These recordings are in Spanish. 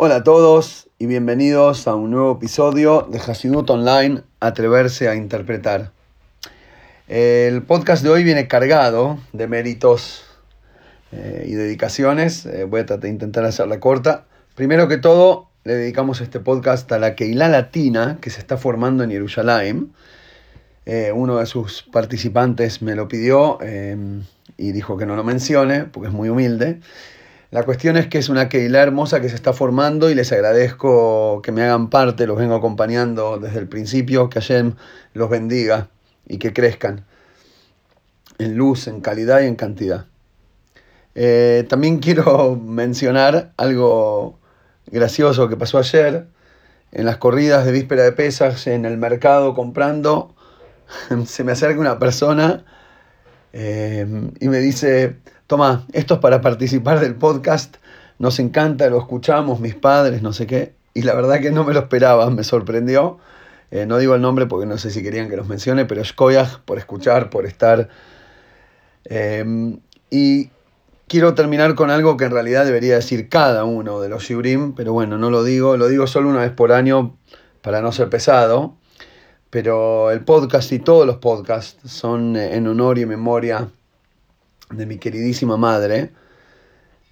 Hola a todos y bienvenidos a un nuevo episodio de Hasidut Online, Atreverse a Interpretar. El podcast de hoy viene cargado de méritos eh, y dedicaciones. Eh, voy a tratar de intentar hacerla corta. Primero que todo, le dedicamos este podcast a la Keilah Latina que se está formando en Jerusalén. Eh, uno de sus participantes me lo pidió y dijo que no lo mencione porque es muy humilde. La cuestión es que es una Keilah hermosa que se está formando y les agradezco que me hagan parte, los vengo acompañando desde el principio, que Hashem los bendiga y que crezcan en luz, en calidad y en cantidad. Eh, también quiero mencionar algo gracioso que pasó ayer en las corridas de víspera de pesas en el mercado comprando. Se me acerca una persona eh, y me dice, toma, esto es para participar del podcast, nos encanta, lo escuchamos, mis padres, no sé qué, y la verdad que no me lo esperaba, me sorprendió. Eh, no digo el nombre porque no sé si querían que los mencione, pero Shkoyach por escuchar, por estar. Em, y quiero terminar con algo que en realidad debería decir cada uno de los Shibrim, pero bueno, no lo digo, lo digo solo una vez por año para no ser pesado. Pero el podcast y todos los podcasts son en honor y memoria de mi queridísima madre,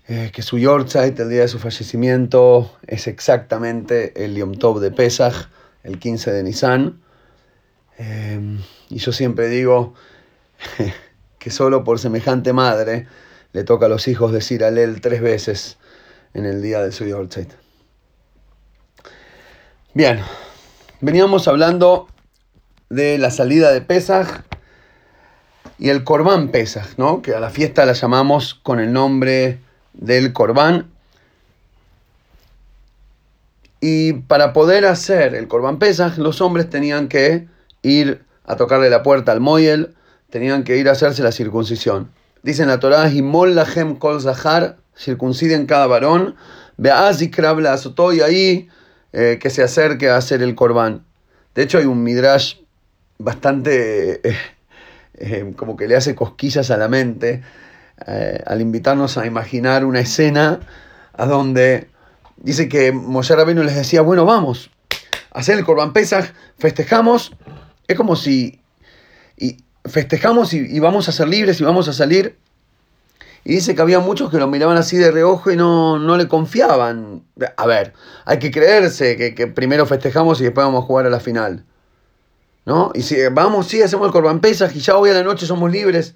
eh, que su Yorkshire, el día de su fallecimiento, es exactamente el Yom Tov de Pesach, el 15 de Nisan. Eh, y yo siempre digo que solo por semejante madre le toca a los hijos decir Alel tres veces en el día de su Yorkshire. Bien, veníamos hablando de la salida de Pesach y el Corbán Pesach, ¿no? que a la fiesta la llamamos con el nombre del Corbán. Y para poder hacer el Corbán Pesach, los hombres tenían que ir a tocarle la puerta al Moyel, tenían que ir a hacerse la circuncisión. Dicen la Torah, Himol Lahem Kol Zahar, circunciden cada varón, Azotó, y ahí eh, que se acerque a hacer el Corbán. De hecho, hay un Midrash bastante eh, eh, como que le hace cosquillas a la mente eh, al invitarnos a imaginar una escena a donde dice que Moshe Rabbeinu les decía, bueno, vamos, hacer el Corban Pesach, festejamos, es como si y festejamos y, vamos a ser libres y vamos a salir. Y dice que había muchos que lo miraban así de reojo y no, no le confiaban. A ver, hay que creerse que, que primero festejamos y después vamos a jugar a la final. ¿No? Y si vamos, sí, hacemos el Corban y ya hoy a la noche somos libres.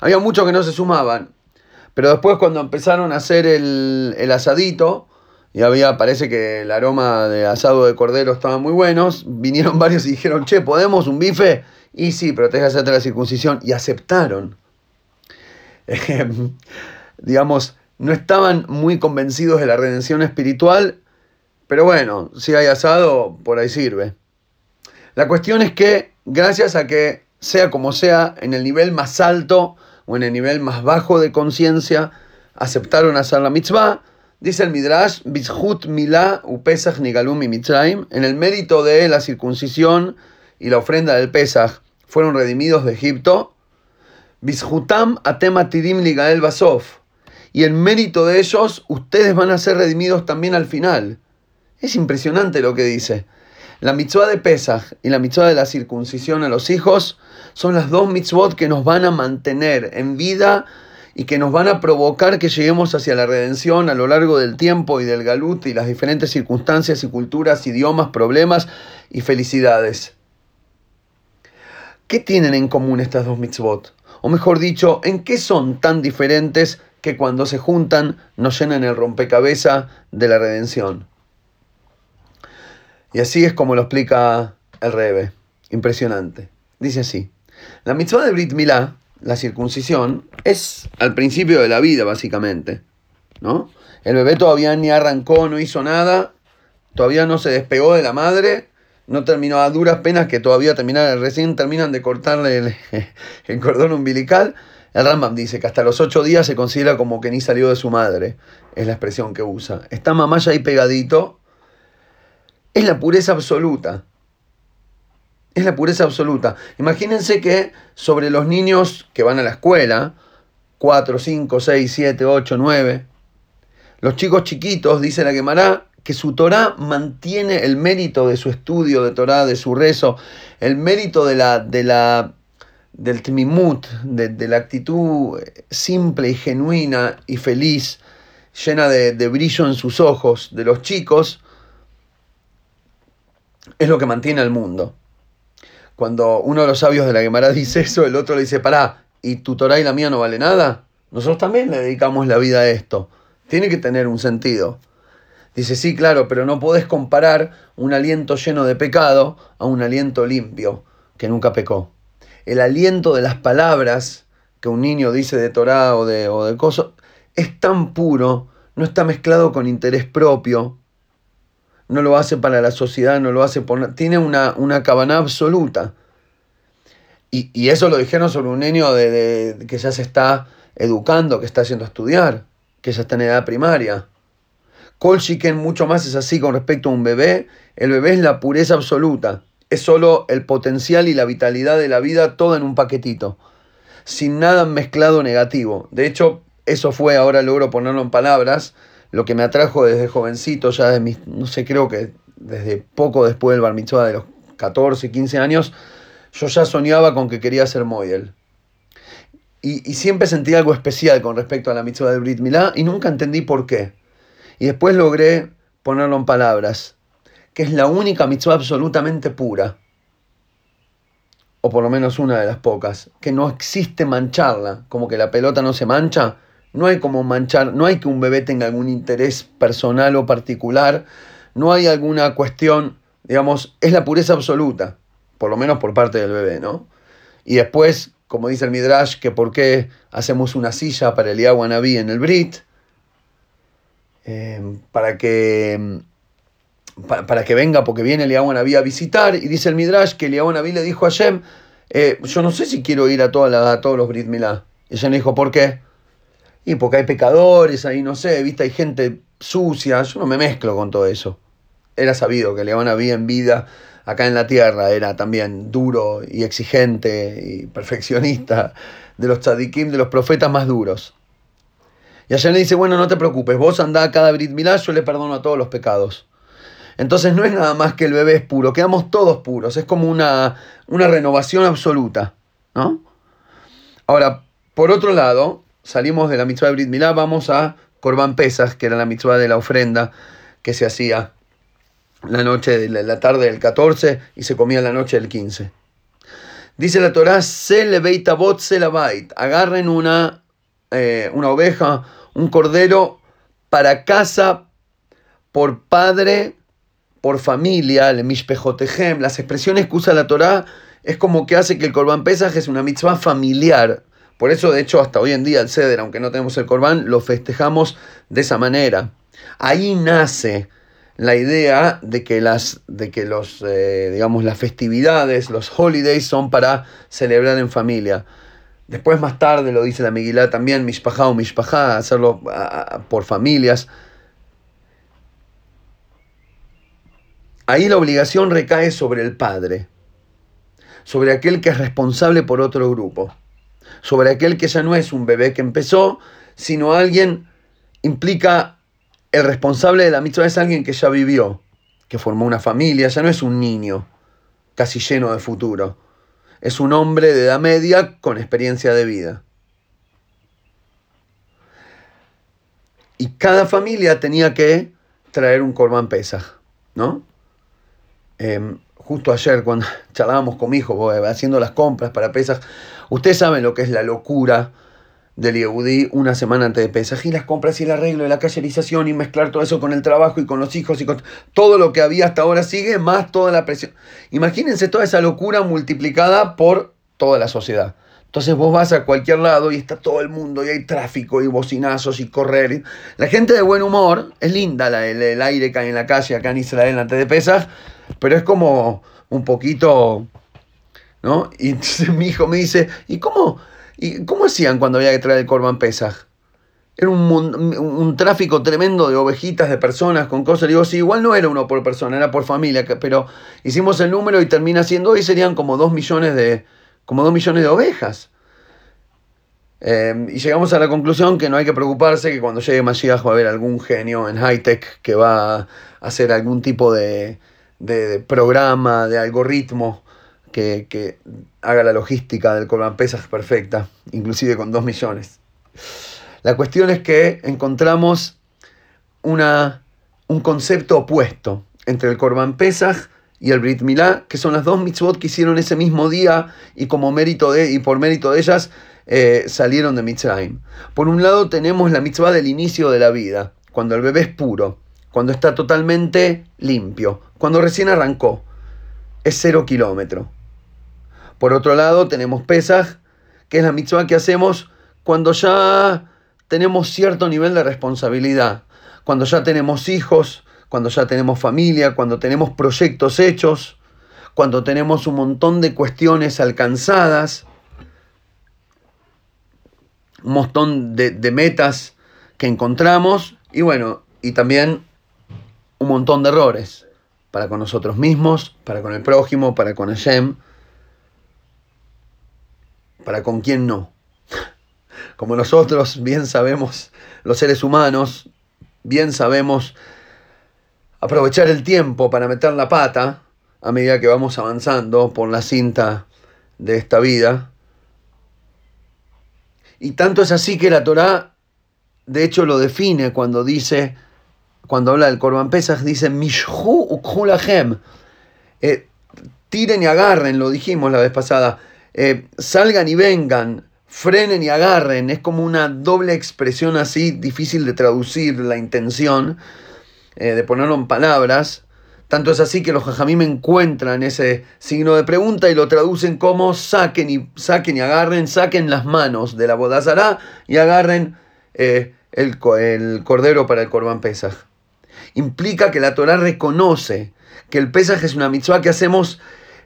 Había muchos que no se sumaban. Pero después cuando empezaron a hacer el, asadito, y había, parece que el aroma de asado de cordero estaba muy buenos, vinieron varios y dijeron, che, ¿podemos un bife? Y sí, pero te que hacerte la circuncisión. Y aceptaron. digamos, no estaban muy convencidos de la redención espiritual, pero bueno, si hay asado, por ahí sirve. La cuestión es que, gracias a que sea como sea, en el nivel más alto o en el nivel más bajo de conciencia, aceptaron hacer la mitzvah, dice el Midrash, Bizhut Milá Upesach Nigalum y Mitzrayim, en el mérito de la circuncisión y la ofrenda del Pesach, fueron redimidos de Egipto, Bizhutam Atematidim Ligael Basov, y en mérito de ellos, ustedes van a ser redimidos también al final. Es impresionante lo que dice. La mitzvah de Pesach y la mitzvah de la circuncisión a los hijos son las dos mitzvot que nos van a mantener en vida y que nos van a provocar que lleguemos hacia la redención a lo largo del tiempo y del galut y las diferentes circunstancias y culturas, idiomas, problemas y felicidades. ¿Qué tienen en común estas dos mitzvot? O mejor dicho, ¿en qué son tan diferentes que cuando se juntan nos llenan el rompecabezas de la redención? Y así es como lo explica el Rebe. Impresionante. Dice así. La mitzvah de Brit Milá, la circuncisión, es al principio de la vida, básicamente. ¿no? El bebé todavía ni arrancó, no hizo nada, todavía no se despegó de la madre, no terminó a duras penas que todavía terminan, recién terminan de cortarle el, el cordón umbilical. El Rambam dice que hasta los ocho días se considera como que ni salió de su madre, es la expresión que usa. Está mamá ya ahí pegadito, es la pureza absoluta. Es la pureza absoluta. Imagínense que sobre los niños que van a la escuela, 4, 5, 6, 7, 8, 9, los chicos chiquitos, dice la quemará, que su Torah mantiene el mérito de su estudio de Torah, de su rezo, el mérito de la, de la, del timimut, de, la actitud simple y genuina y feliz, llena de, de brillo en sus ojos de los chicos, es lo que mantiene al mundo. Cuando uno de los sabios de la Gemara dice eso, el otro le dice, pará, ¿y tu Torah y la mía no vale nada? Nosotros también le dedicamos la vida a esto. Tiene que tener un sentido. Dice, sí, claro, pero no podés comparar un aliento lleno de pecado a un aliento limpio, que nunca pecó. El aliento de las palabras que un niño dice de Torah o de, o de cosas es tan puro, no está mezclado con interés propio, no lo hace para la sociedad, no lo hace por... Tiene una, una cabana absoluta. Y, eso lo dijeron sobre un niño de, que ya se está educando, que está haciendo estudiar, que ya está en edad primaria. Colchiken mucho más es así con respecto a un bebé. El bebé es la pureza absoluta. Es solo el potencial y la vitalidad de la vida todo en un paquetito. Sin nada mezclado negativo. De hecho, eso fue, ahora logro ponerlo en palabras, lo que me atrajo desde jovencito, ya de mis, no sé, creo que desde poco después del bar mitzvah de los 14, 15 años, yo ya soñaba con que quería ser model. Y, siempre sentí algo especial con respecto a la mitzvah de Brit Milá y nunca entendí por qué. Y después logré ponerlo en palabras, que es la única mitzvah absolutamente pura, o por lo menos una de las pocas, que no existe mancharla, como que la pelota no se mancha, no hay como manchar, no hay que un bebé tenga algún interés personal o particular, no hay alguna cuestión, digamos, es la pureza absoluta, por lo menos por parte del bebé, ¿no? Y después, como dice el Midrash, que por qué hacemos una silla para el Naví en el Brit, Em, para que para, que venga, porque viene Eliyahu Naví a visitar, y dice el Midrash que Eliyahu Naví le dijo a Shem, eh, yo no sé si quiero ir a, toda a todos los Brit Milá. Y Shem le dijo, ¿por qué? Y porque hay pecadores, ahí no sé, viste, hay gente sucia, yo no me mezclo con todo eso. Era sabido que Eliyahu Naví en vida, acá en la tierra, era también duro y exigente y perfeccionista, de los tzadikim, de los profetas más duros. Y Hashem le dice, bueno, no te preocupes, vos andá a cada Brit Milá, yo le perdono a todos los pecados. Entonces no es nada más que el bebé es puro, quedamos todos puros, es como una, una renovación absoluta. ¿no? Ahora, por otro lado, salimos de la mitzvah de Brit Milá, vamos a Corban Pesas, que era la mitzvah de la ofrenda que se hacía la noche de la tarde del 14 y se comía la noche del 15. Dice la Torah, se le bot se agarren una, eh, una oveja un cordero para casa por padre, por familia, el mishpejotejem, las expresiones que usa la Torá, es como que hace que el Corban Pesaj es una mitzvah familiar. Por eso, de hecho, hasta hoy en día el Ceder, aunque no tenemos el Corban, lo festejamos de esa manera. Ahí nace la idea de que las, de que los, eh, digamos, las festividades, los holidays son para celebrar en familia. Después más tarde lo dice la Miguelá también, Mishpajá o Mishpajá, hacerlo por familias. Ahí la obligación recae sobre el padre, sobre aquel que es responsable por otro grupo, sobre aquel que ya no es un bebé que empezó, sino alguien implica el responsable de la mitzvah es alguien que ya vivió, que formó una familia, ya no es un niño casi lleno de futuro es un hombre de edad media con experiencia de vida. Y cada familia tenía que traer un Corban Pesaj, ¿no? Em, justo ayer, cuando charlábamos con mi hijo, haciendo las compras para Pesaj, ustedes saben lo que es la locura del Yehudi una semana antes de Pesaj y las compras y el arreglo de la callerización y mezclar todo eso con el trabajo y con los hijos y con todo lo que había hasta ahora sigue, más toda la presión. Imagínense toda esa locura multiplicada por toda la sociedad. Entonces vos vas a cualquier lado y está todo el mundo y hay tráfico y bocinazos y correr. La gente de buen humor, es linda el, el aire que hay en la calle acá en Israel antes de Pesaj, pero es como un poquito, ¿no? Y entonces mi hijo me dice, ¿y cómo? ¿Y cómo hacían cuando había que traer el Corban Pesaj? Era un, tráfico tremendo de ovejitas, de personas, con cosas. Digo, sí, igual no era uno por persona, era por familia, pero hicimos el número y termina siendo hoy serían como dos millones de, como dos millones de ovejas. Eh, y llegamos a la conclusión que no hay que preocuparse que cuando llegue Mashiach va a haber algún genio en high-tech que va a hacer algún tipo de, programa, de algoritmo que, haga la logística del Corban Pesach perfecta, inclusive con dos millones. La cuestión es que encontramos una, un concepto opuesto entre el Corban Pesach y el Brit Milá, que son las dos mitzvot que hicieron ese mismo día y como mérito de y por mérito de ellas eh, salieron de Mitzrayim. Por un lado tenemos la mitzvah del inicio de la vida, cuando el bebé es puro, cuando está totalmente limpio, cuando recién arrancó, es cero kilómetro. Por otro lado tenemos Pesach, que es la mitzvah que hacemos cuando ya tenemos cierto nivel de responsabilidad, cuando ya tenemos hijos, cuando ya tenemos familia, cuando tenemos proyectos hechos, cuando tenemos un montón de cuestiones alcanzadas, un montón de, metas que encontramos y bueno, y también montón de errores para con nosotros mismos, para con el prójimo, para con Hashem, para con quien no. Como nosotros bien sabemos, los seres humanos, bien sabemos aprovechar el tiempo para meter la pata a medida que vamos avanzando por la cinta de esta vida, y tanto es así que la Torá, de hecho, lo define cuando dice, cuando habla del Corban Pesach, dice, Mishhu ukhulahem. Eh, tiren y agarren, lo dijimos la vez pasada. Eh, salgan y vengan, frenen y agarren. Es como una doble expresión así, difícil de traducir la intención, eh, de ponerlo en palabras. Tanto es así que los me encuentran ese signo de pregunta y lo traducen como saquen y, saquen y agarren, saquen las manos de la bodazará y agarren eh, el, el, cordero para el Corban Pesaj. Implica que la Torah reconoce que el Pesaj es una mitzvah que hacemos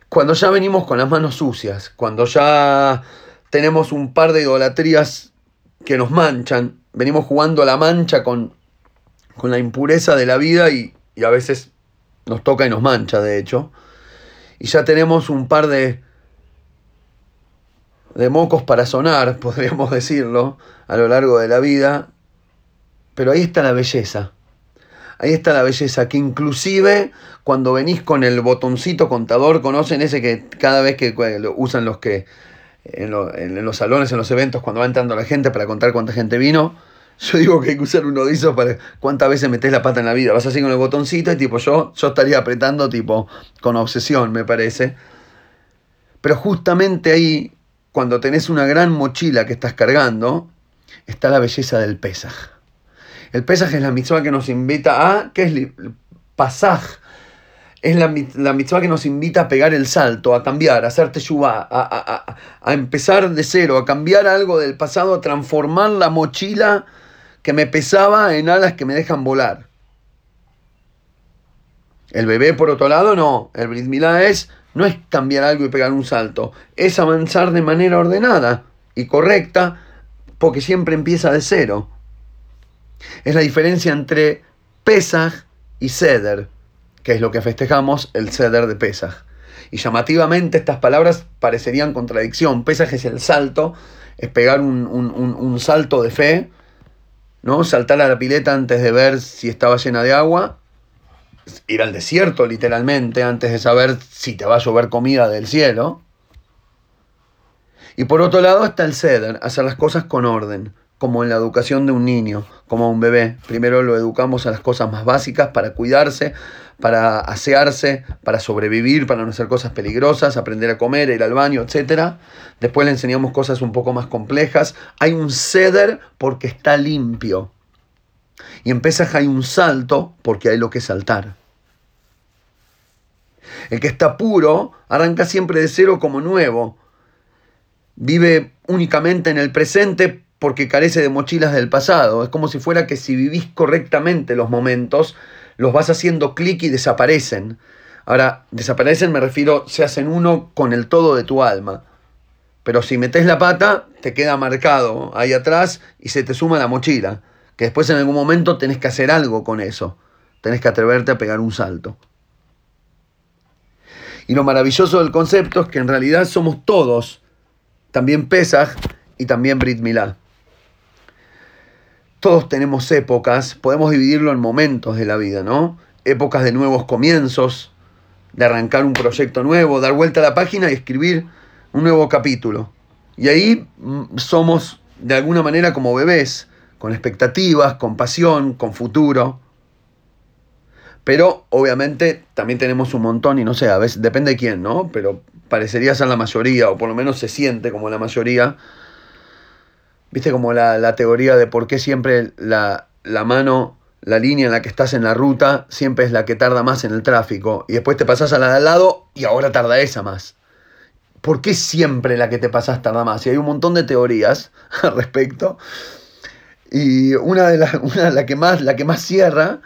cuando ya venimos con las manos sucias, cuando ya tenemos un par de idolatrías que nos manchan, venimos jugando a la mancha con, con la impureza de la vida y, y a veces nos toca y nos mancha, de hecho. Y ya tenemos un par de, de mocos para sonar, podríamos decirlo, a lo largo de la vida. Pero ahí está la belleza. Ahí está la belleza, que inclusive cuando venís con el botoncito contador, conocen ese que cada vez que usan los que en, los salones, en los eventos, cuando va entrando la gente para contar cuánta gente vino, yo digo que hay que usar uno de esos para cuántas veces metes la pata en la vida. Vas así con el botoncito y tipo yo, yo estaría apretando tipo con obsesión, me parece. Pero justamente ahí, cuando tenés una gran mochila que estás cargando, está la belleza del pesaj. El pesaj es la mitzvah que nos invita a, ¿qué es el pasaj? Es la, la mitzvah que nos invita a pegar el salto, a cambiar, a hacer teshuvah, a, a, a empezar de cero, a cambiar algo del pasado, a transformar la mochila que me pesaba en alas que me dejan volar. El bebé, por otro lado, no. El Brit es, no es cambiar algo y pegar un salto, es avanzar de manera ordenada y correcta, porque siempre empieza de cero. Es la diferencia entre Pesaj y Seder, que es lo que festejamos, el Seder de Pesaj. Y llamativamente estas palabras parecerían contradicción. Pesaj es el salto, es pegar un, un salto de fe, ¿no? Saltar a la pileta antes de ver si estaba llena de agua, ir al desierto literalmente antes de saber si te va a llover comida del cielo. Y por otro lado está el ceder, hacer las cosas con orden, como en la educación de un niño, como un bebé. Primero lo educamos a las cosas más básicas para cuidarse, para asearse, para sobrevivir, para no hacer cosas peligrosas, aprender a comer, ir al baño, etc. Después le enseñamos cosas un poco más complejas. Hay un ceder porque está limpio. Y en Pesaj hay un salto porque hay lo que saltar. El que está puro arranca siempre de cero como nuevo. Vive únicamente en el presente porque carece de mochilas del pasado. Es como si fuera que si vivís correctamente los momentos, los vas haciendo clic y desaparecen. Ahora, desaparecen me refiero, se hacen uno con el todo de tu alma. Pero si metes la pata, te queda marcado ahí atrás y se te suma la mochila. Que después en algún momento tenés que hacer algo con eso. Tenés que atreverte a pegar un salto. Y lo maravilloso del concepto es que en realidad somos todos, también Pesaj, y también Brit Milá. Todos tenemos épocas, podemos dividirlo en momentos de la vida, ¿no? Épocas de nuevos comienzos, de arrancar un proyecto nuevo, dar vuelta a la página y escribir un nuevo capítulo. Y ahí mm, somos de alguna manera como bebés, con expectativas, con pasión, con futuro. Pero obviamente también tenemos un montón, y no sé, a veces depende de quién, ¿no? Pero parecería ser la mayoría, o por lo menos se siente como la mayoría. Viste como la, teoría de por qué siempre la, la, mano, la línea en la que estás en la ruta, siempre es la que tarda más en el tráfico. Y después te pasas a la de al lado y ahora tarda esa más. ¿Por qué siempre la que te pasas tarda más? Y hay un montón de teorías al respecto. Y una de las, una, la que más, la que más cierra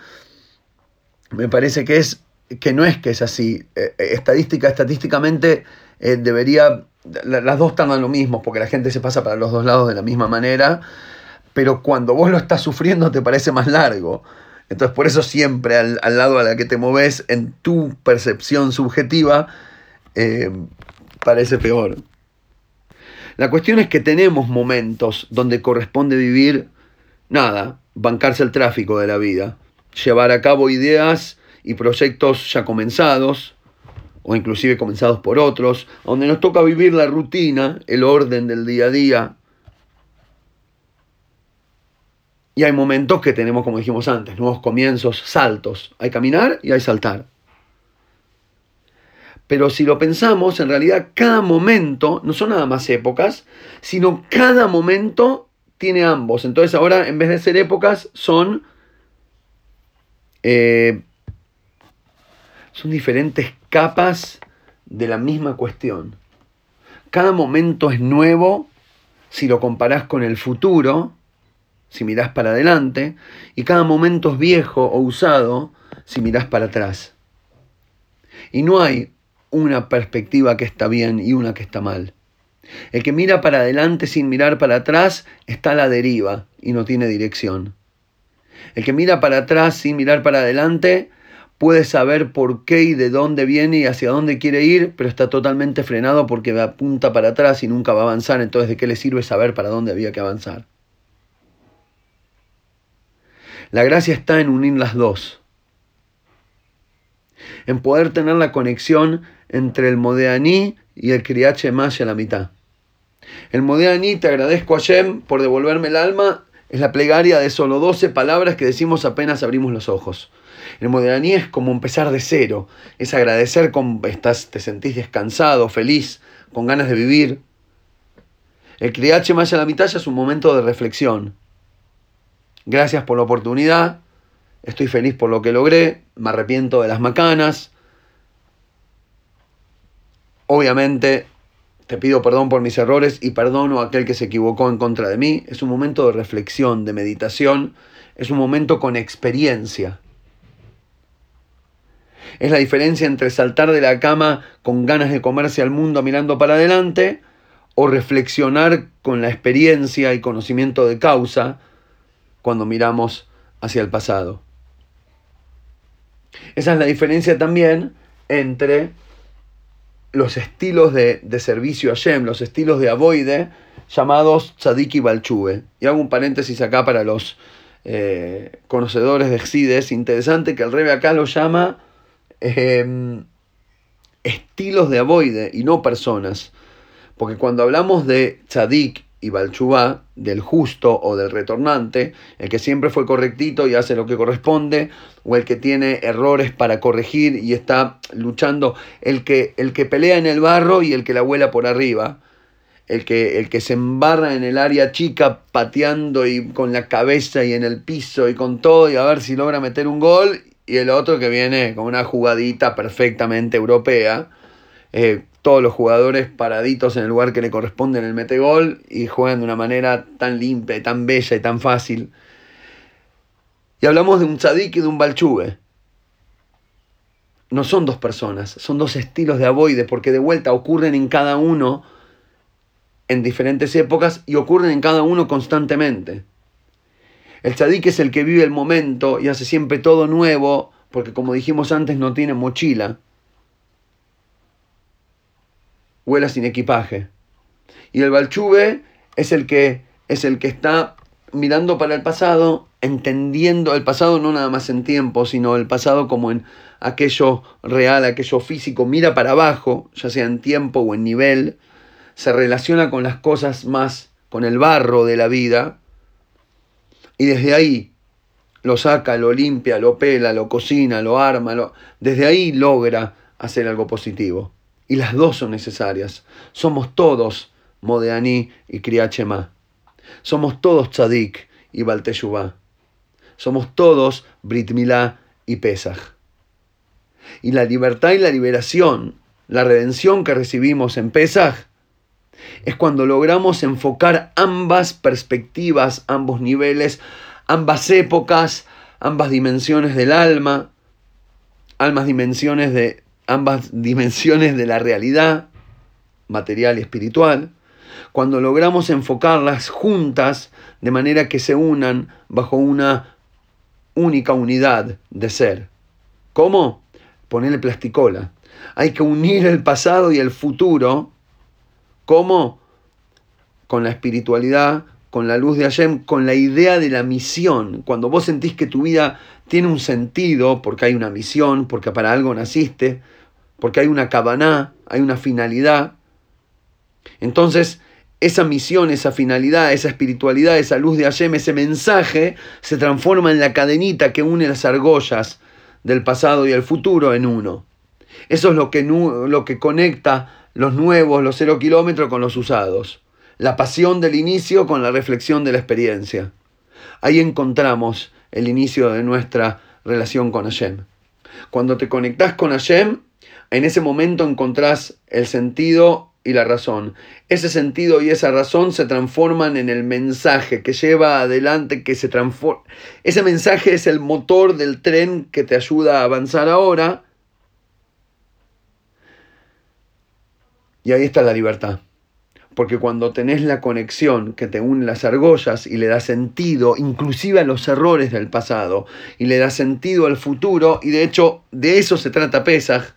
me parece que es que no es que es así. Eh, eh, estadística, estadísticamente eh, debería, las dos tardan lo mismo, porque la gente se pasa para los dos lados de la misma manera, pero cuando vos lo estás sufriendo te parece más largo. Entonces por eso siempre al, lado a la que te moves en tu percepción subjetiva parece peor. La cuestión es que tenemos momentos donde corresponde vivir, nada, bancarse el tráfico de la vida llevar a cabo ideas y proyectos ya comenzados, o inclusive comenzados por otros, donde nos toca vivir la rutina, el orden del día a día. Y hay momentos que tenemos, como dijimos antes, nuevos comienzos, saltos. Hay caminar y hay saltar. Pero si lo pensamos, en realidad cada momento, no son nada más épocas, sino cada momento tiene ambos. Entonces ahora, en vez de ser épocas, son eh, son diferentes capas de la misma cuestión. Cada momento es nuevo si lo comparás con el futuro, si mirás para adelante, y cada momento es viejo o usado si mirás para atrás. Y no hay una perspectiva que está bien y una que está mal. El que mira para adelante sin mirar para atrás está a la deriva y no tiene dirección. El que mira para atrás sin mirar para adelante puede saber por qué y de dónde viene y hacia dónde quiere ir, pero está totalmente frenado porque apunta para atrás y nunca va a avanzar. Entonces, ¿de qué le sirve saber para dónde había que avanzar? La gracia está en unir las dos. En poder tener la conexión entre el Modeaní y el Kriache Maya a la mitad. El Modeaní, te agradezco a Shem por devolverme el alma es la plegaria de solo 12 palabras que decimos apenas abrimos los ojos. El moderaní es como empezar de cero, es agradecer con estás, te sentís descansado, feliz, con ganas de vivir. El criache más a la mitad ya es un momento de reflexión. Gracias por la oportunidad, estoy feliz por lo que logré, me arrepiento de las macanas. Obviamente te pido perdón por mis errores y perdono a aquel que se equivocó en contra de mí. Es un momento de reflexión, de meditación, es un momento con experiencia. Es la diferencia entre saltar de la cama con ganas de comerse al mundo mirando para adelante o reflexionar con la experiencia y conocimiento de causa cuando miramos hacia el pasado. Esa es la diferencia también entre los estilos de, servicio a Shem, los estilos de avoide, llamados tzadik y balchuve. Y hago un paréntesis acá para los eh, conocedores de Xides. Interesante que el rebe acá lo llama em, estilos de avoide y no personas. Porque cuando hablamos de tzadik y Balchubá, del justo o del retornante, el que siempre fue correctito y hace lo que corresponde, o el que tiene errores para corregir y está luchando, el que, el que pelea en el barro y el que la vuela por arriba, el que, el que se embarra en el área chica pateando y con la cabeza y en el piso y con todo y a ver si logra meter un gol, y el otro que viene con una jugadita perfectamente europea. Eh, todos los jugadores paraditos en el lugar que le corresponde en el metegol y juegan de una manera tan limpia, tan bella y tan fácil. Y hablamos de un tzadik y de un balchuve. No son dos personas, son dos estilos de avoide, porque de vuelta ocurren en cada uno en diferentes épocas y ocurren en cada uno constantemente. El tzadik es el que vive el momento y hace siempre todo nuevo, porque como dijimos antes no tiene mochila. Vuela sin equipaje. Y el Balchuve es el que, es el que está mirando para el pasado, entendiendo el pasado no nada más en tiempo, sino el pasado como en aquello real, aquello físico, mira para abajo, ya sea en tiempo o en nivel, se relaciona con las cosas más, con el barro de la vida, y desde ahí lo saca, lo limpia, lo pela, lo cocina, lo arma, lo... desde ahí logra hacer algo positivo. Y las dos son necesarias. Somos todos Modeani y Kriachema. Somos todos Tzadik y Balteshuvah. Somos todos Brit Milá y Pesach. Y la libertad y la liberación, la redención que recibimos en Pesach, es cuando logramos enfocar ambas perspectivas, ambos niveles, ambas épocas, ambas dimensiones del alma, ambas dimensiones de, ambas dimensiones de la realidad material y espiritual, cuando logramos enfocarlas juntas de manera que se unan bajo una única unidad de ser. ¿Cómo? Ponerle plasticola. Hay que unir el pasado y el futuro. ¿Cómo? Con la espiritualidad, con la luz de Hashem, con la idea de la misión. Cuando vos sentís que tu vida tiene un sentido, porque hay una misión, porque para algo naciste, porque hay una cabaná, hay una finalidad. Entonces, esa misión, esa finalidad, esa espiritualidad, esa luz de Hashem, ese mensaje, se transforma en la cadenita que une las argollas del pasado y el futuro en uno. Eso es lo que, lo que conecta los nuevos, los cero kilómetros con los usados. La pasión del inicio con la reflexión de la experiencia. Ahí encontramos el inicio de nuestra relación con Hashem. Cuando te conectás con Hashem, en ese momento encontrás el sentido y la razón. Ese sentido y esa razón se transforman en el mensaje que lleva adelante, que se transforma. Ese mensaje es el motor del tren que te ayuda a avanzar ahora. Y ahí está la libertad. Porque cuando tenés la conexión que te une las argollas y le da sentido, inclusive a los errores del pasado, y le da sentido al futuro, y de hecho de eso se trata Pesaj,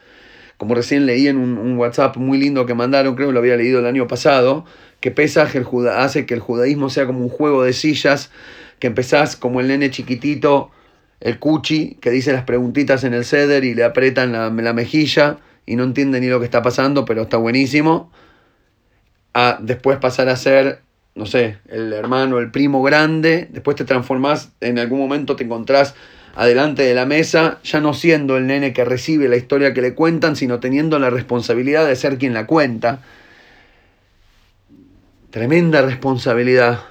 como recién leí en un, WhatsApp muy lindo que mandaron, creo que lo había leído el año pasado, que Pesaj el hace que el judaísmo sea como un juego de sillas, que empezás como el nene chiquitito, el cuchi, que dice las preguntitas en el ceder y le apretan la, la mejilla y no entiende ni lo que está pasando, pero está buenísimo. A después pasar a ser, no sé, el hermano, el primo grande, después te transformás, en algún momento te encontrás adelante de la mesa, ya no siendo el nene que recibe la historia que le cuentan, sino teniendo la responsabilidad de ser quien la cuenta. Tremenda responsabilidad.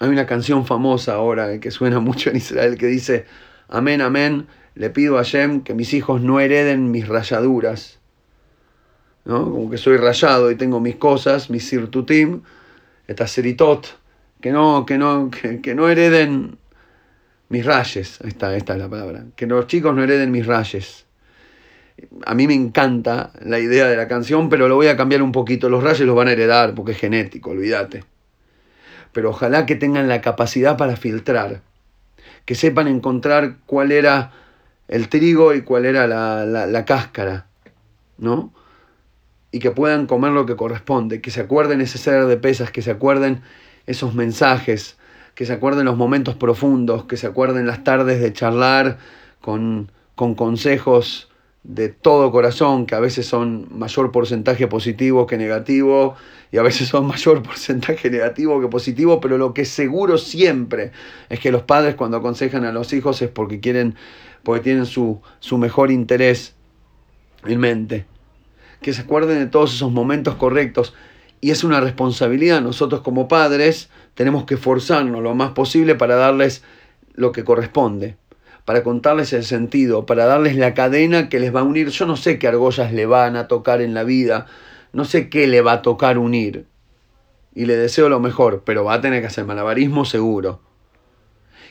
Hay una canción famosa ahora que suena mucho en Israel que dice, amén, amén, le pido a Shem que mis hijos no hereden mis rayaduras. ¿No? Como que soy rayado y tengo mis cosas, mis sirtutim, esta seritot, que no, que no, que no hereden mis rayes, esta, esta es la palabra, que los chicos no hereden mis rayes. A mí me encanta la idea de la canción, pero lo voy a cambiar un poquito. Los rayes los van a heredar porque es genético, olvídate. Pero ojalá que tengan la capacidad para filtrar, que sepan encontrar cuál era el trigo y cuál era la, la, cáscara, ¿no? Y que puedan comer lo que corresponde, que se acuerden ese ser de pesas, que se acuerden esos mensajes, que se acuerden los momentos profundos, que se acuerden las tardes de charlar con, con consejos de todo corazón, que a veces son mayor porcentaje positivo que negativo, y a veces son mayor porcentaje negativo que positivo, pero lo que seguro siempre es que los padres cuando aconsejan a los hijos es porque quieren, porque tienen su, su mejor interés en mente. Que se acuerden de todos esos momentos correctos. Y es una responsabilidad nosotros como padres tenemos que esforzarnos lo más posible para darles lo que corresponde, para contarles el sentido, para darles la cadena que les va a unir. Yo no sé qué argollas le van a tocar en la vida, no sé qué le va a tocar unir. Y le deseo lo mejor, pero va a tener que hacer malabarismo seguro.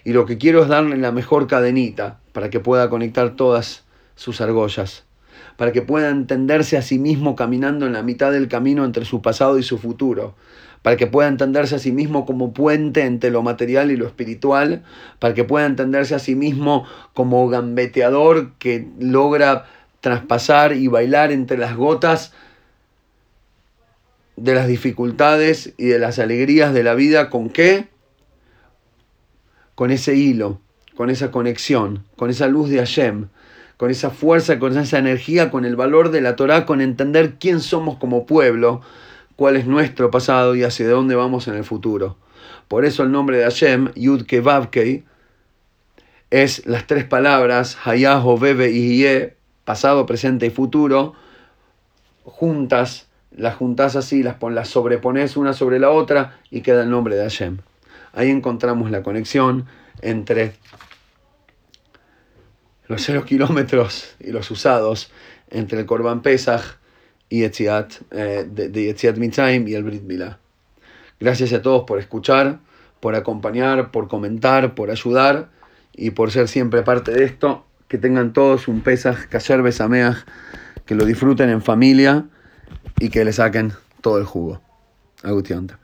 Y lo que quiero es darle la mejor cadenita para que pueda conectar todas sus argollas, para que pueda entenderse a sí mismo caminando en la mitad del camino entre su pasado y su futuro, para que pueda entenderse a sí mismo como puente entre lo material y lo espiritual, para que pueda entenderse a sí mismo como gambeteador que logra traspasar y bailar entre las gotas de las dificultades y de las alegrías de la vida con qué? Con ese hilo, con esa conexión, con esa luz de Hashem, con esa fuerza, con esa energía, con el valor de la Torah, con entender quién somos como pueblo, cuál es nuestro pasado y hacia dónde vamos en el futuro. Por eso el nombre de Hashem, Yud Vavkei, es las tres palabras Hayaho, Bebe y Hiye, pasado, presente y futuro, juntas, las juntas así, las, las sobrepones una sobre la otra y queda el nombre de Hashem. Ahí encontramos la conexión entre los cero kilómetros y los usados entre el Korban Pesach y Yetziat, eh, de, de Yetziat y el Brit Milá. Gracias a todos por escuchar, por acompañar, por comentar, por ayudar y por ser siempre parte de esto. Que tengan todos un Pesach, Kasher Besameach, que lo disfruten en familia y que le saquen todo el jugo. Agutiante.